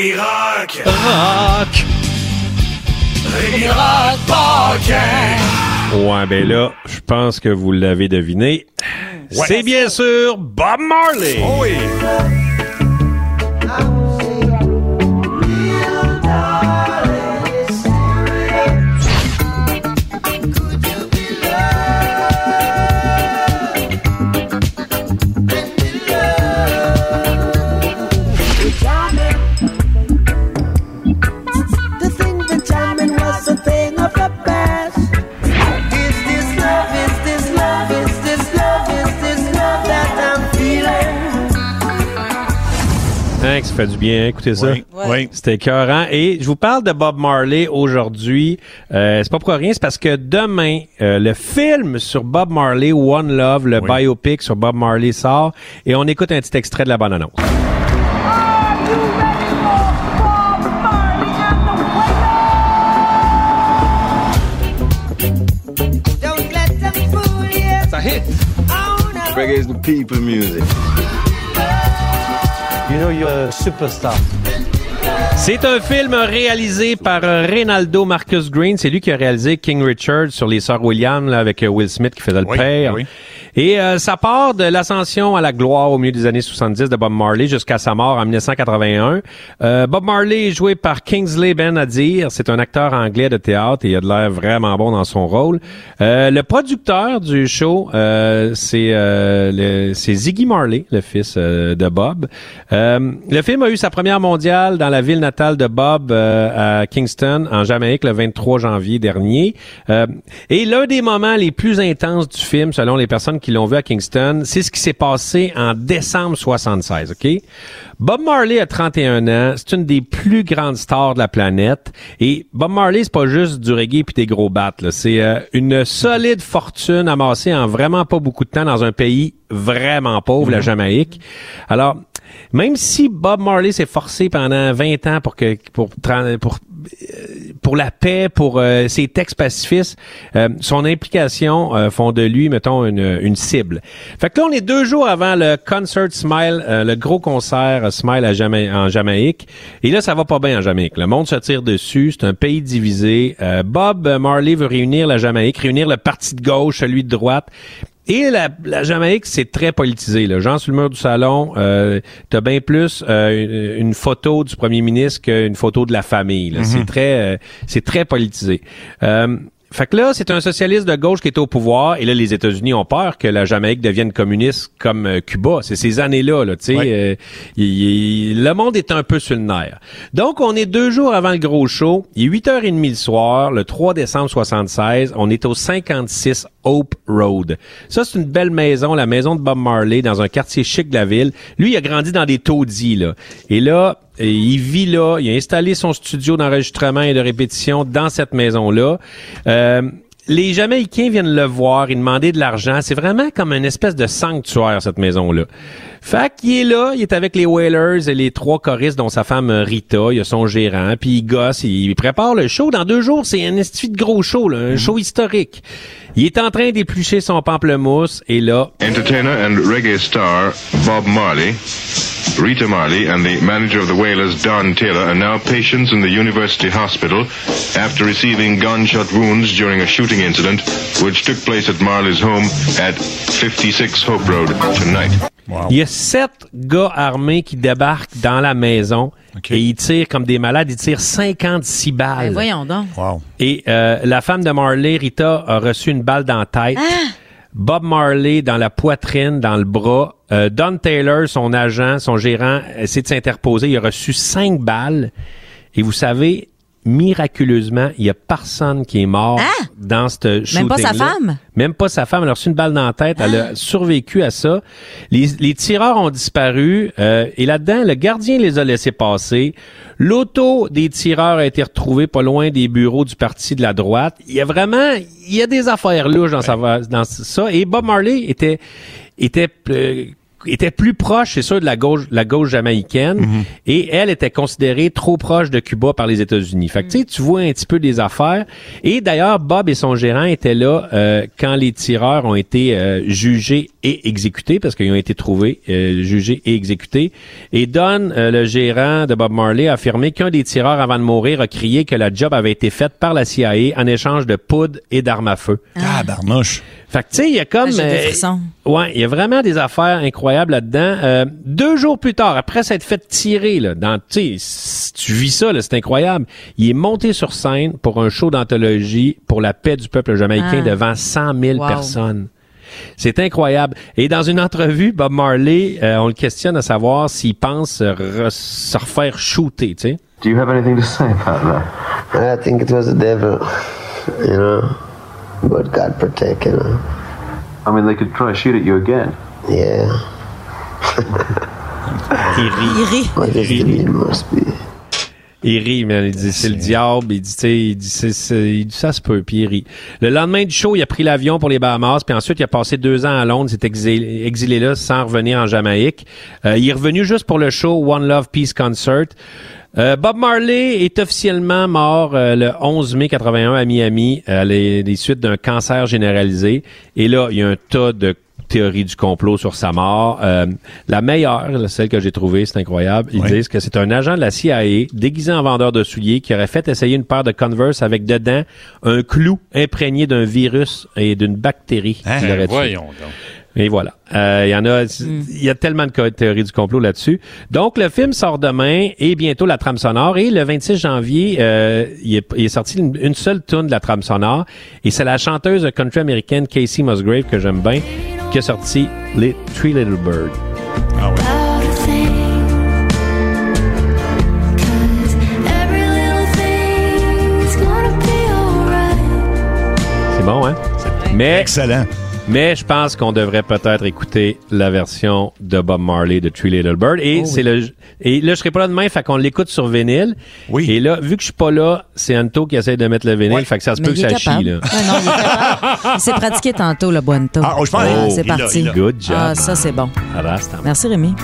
Rémi Rock. Rock! Rémi Rock. Ouais, ben là, je pense que vous l'avez deviné. C'est bien sûr Bob Marley. Oh oui. Hein, que ça fait du bien, écoutez ça. Oui, oui. C'était écœurant. Et je vous parle de Bob Marley aujourd'hui. Euh, c'est pas pour rien, c'est parce que demain, euh, le film sur Bob Marley, One Love, le Oui. biopic sur Bob Marley sort. Et on écoute un petit extrait de la bonne annonce. Don't let them fool you. It's a hit. Oh, no. Reggae is the people music. You know you're a superstar. C'est un film réalisé par euh, Reynaldo Marcus Green. C'est lui qui a réalisé King Richard sur les sœurs Williams là, avec euh, Will Smith qui faisait le Oui, père. oui. Et euh, ça part de l'ascension à la gloire au milieu des années 70 de Bob Marley jusqu'à sa mort en 1981. Euh, Bob Marley est joué par Kingsley Ben Adir. C'est un acteur anglais de théâtre et il a de l'air vraiment bon dans son rôle. Euh, le producteur du show, euh, c'est euh, Ziggy Marley, le fils de Bob. Euh, le film a eu sa première mondiale dans la ville natale de Bob euh, à Kingston, en Jamaïque, le 23 janvier dernier. Euh, et l'un des moments les plus intenses du film, selon les personnes qui l'ont vu à Kingston, c'est ce qui s'est passé en décembre 76, OK? Bob Marley a 31 ans, c'est une des plus grandes stars de la planète. Et Bob Marley, c'est pas juste du reggae puis des gros battes. C'est euh, une solide fortune amassée en vraiment pas beaucoup de temps dans un pays vraiment pauvre, la Jamaïque. Alors, même si Bob Marley s'est forcé pendant 20 ans pour que pour euh, pour la paix, pour euh, ses textes pacifistes, euh, son implication euh, font de lui, mettons, une, une cible. Fait que là, on est deux jours avant le concert Smile, euh, le gros concert euh, Smile à en Jamaïque. Et là, ça va pas bien en Jamaïque. Le monde se tire dessus. C'est un pays divisé. Bob Marley veut réunir la Jamaïque, réunir le parti de gauche, celui de droite. Et la, la Jamaïque, c'est très politisé. Là. Jean sur le mur du salon, euh, t'as bien plus euh, une, une photo du premier ministre qu'une photo de la famille. là. C'est très, euh, c'est très politisé. Euh, fait que là, c'est un socialiste de gauche qui est au pouvoir, et là, les États-Unis ont peur que la Jamaïque devienne communiste comme euh, Cuba. C'est ces années-là, là, tu sais. Ouais. euh, le monde est un peu sur le nerf. Donc, on est deux jours avant le gros show. Il est 8h30 le soir, le 3 décembre 76. On est au 56 Hope Road. Ça, c'est une belle maison, la maison de Bob Marley, dans un quartier chic de la ville. Lui, il a grandi dans des taudis, là. Et là, il vit là, il a installé son studio d'enregistrement et de répétition dans cette maison-là. Euh, les Jamaïcains viennent le voir, ils demandaient de l'argent. C'est vraiment comme une espèce de sanctuaire, cette maison-là. Fait qu'il est là, il est avec les Whalers et les trois choristes, dont sa femme Rita, il a son gérant, puis il gosse, il prépare le show. Dans deux jours, c'est un institut de gros show, là, un show historique. Il est en train d'éplucher son pamplemousse, et là, Rita Marley, and the manager of the Whalers, Don Taylor, are now patients in the University Hospital after receiving gunshot wounds during a shooting incident which took place at Marley's home at 56 Hope Road tonight. Il y a sept gars armés qui débarquent dans la maison OK. et ils tirent comme des malades. Ils tirent 56 balles. Ben, voyons donc. Wow. Et euh, la femme de Marley, Rita, a reçu une balle dans la tête. Bob Marley dans la poitrine, dans le bras. Euh, Don Taylor, son agent, son gérant, essaie de s'interposer. Il a reçu cinq balles. Et vous savez, miraculeusement, il y a personne qui est mort Ah! dans ce shooting Même pas sa femme? Même pas sa femme. Elle a reçu une balle dans la tête. Elle a survécu à ça. Les, les tireurs ont disparu. euh, et là-dedans, le gardien les a laissés passer. L'auto des tireurs a été retrouvée pas loin des bureaux du parti de la droite. Il y a vraiment... Il y a des affaires louches dans, sa, dans ça. Et Bob Marley était, était euh, était plus proche, c'est sûr, de la gauche, la gauche jamaïcaine, et elle était considérée trop proche de Cuba par les États-Unis. Fait que tu sais, tu vois un petit peu des affaires. Et d'ailleurs, Bob et son gérant étaient là euh, quand les tireurs ont été euh, jugés et exécutés, parce qu'ils ont été trouvés, euh, jugés et exécutés. Et Don, euh, le gérant de Bob Marley, a affirmé qu'un des tireurs, avant de mourir, a crié que la job avait été faite par la CIA en échange de poudre et d'armes à feu. Ah, barnouche. Fait que, tu sais, il y a comme... Ah, euh. Ouais, il y a vraiment des affaires incroyables là-dedans. Euh, deux jours plus tard, après s'être fait tirer, là, dans, tu sais, tu vis ça, là, c'est incroyable. Il est monté sur scène pour un show d'anthologie pour la paix du peuple jamaïcain Ah. devant 100 000 Wow. personnes. C'est incroyable. Et dans une entrevue, Bob Marley, euh, on le questionne à savoir s'il pense re- se refaire shooter, tu sais. Do you have anything to say about that? I think it was the devil, you know. But God protect, you know. I mean, they could try to shoot at you again. Yeah. Il rit. Il rit. Il rit, man. Il dit, c'est le diable. Il dit, tu sais, il dit, il ça se peut. Puis il rit. Le lendemain du show, il a pris l'avion pour les Bahamas. Puis ensuite, il a passé deux ans à Londres. Il s'est exilé, exilé là sans revenir en Jamaïque. Euh, il est revenu juste pour le show One Love Peace Concert. Euh, Bob Marley est officiellement mort euh, le 11 mai 81 à Miami à les, les suites d'un cancer généralisé. Et là, il y a un tas de théories du complot sur sa mort. Euh, la meilleure, celle que j'ai trouvée, c'est incroyable. Ils Oui. disent que c'est un agent de la CIA déguisé en vendeur de souliers qui aurait fait essayer une paire de Converse avec dedans un clou imprégné d'un virus et d'une bactérie. Hein? qui l'aurait Ben, tué. voyons donc. Et voilà. Euh, Il y en a, il y a tellement de théories du complot là-dessus. Donc, le film sort demain et bientôt la trame sonore. Et le 26 janvier, euh, il, est, il est sorti une, une seule tune de la trame sonore. Et c'est la chanteuse country américaine Casey Musgrave, que j'aime bien, qui a sorti les Three Little Birds. Ah alright. C'est bon, hein? Mais, Excellent. Mais je pense qu'on devrait peut-être écouter la version de Bob Marley de Three Little Bird. Et Oh c'est le, et là, je serai pas là demain, fait qu'on l'écoute sur vinyle. Oui. Et là, vu que je suis pas là, c'est Anto qui essaie de mettre le vinyle, Ouais. fait que ça se Mais peut que il est ça chie, capable. là. Ouais, non, il est capable. Il s'est pratiqué tantôt, le Buento. Ah, oh, je pense- Ah, oh, c'est il parti. il l'a. Good job. Ah, ça, c'est bon. Ah. Merci, Rémi.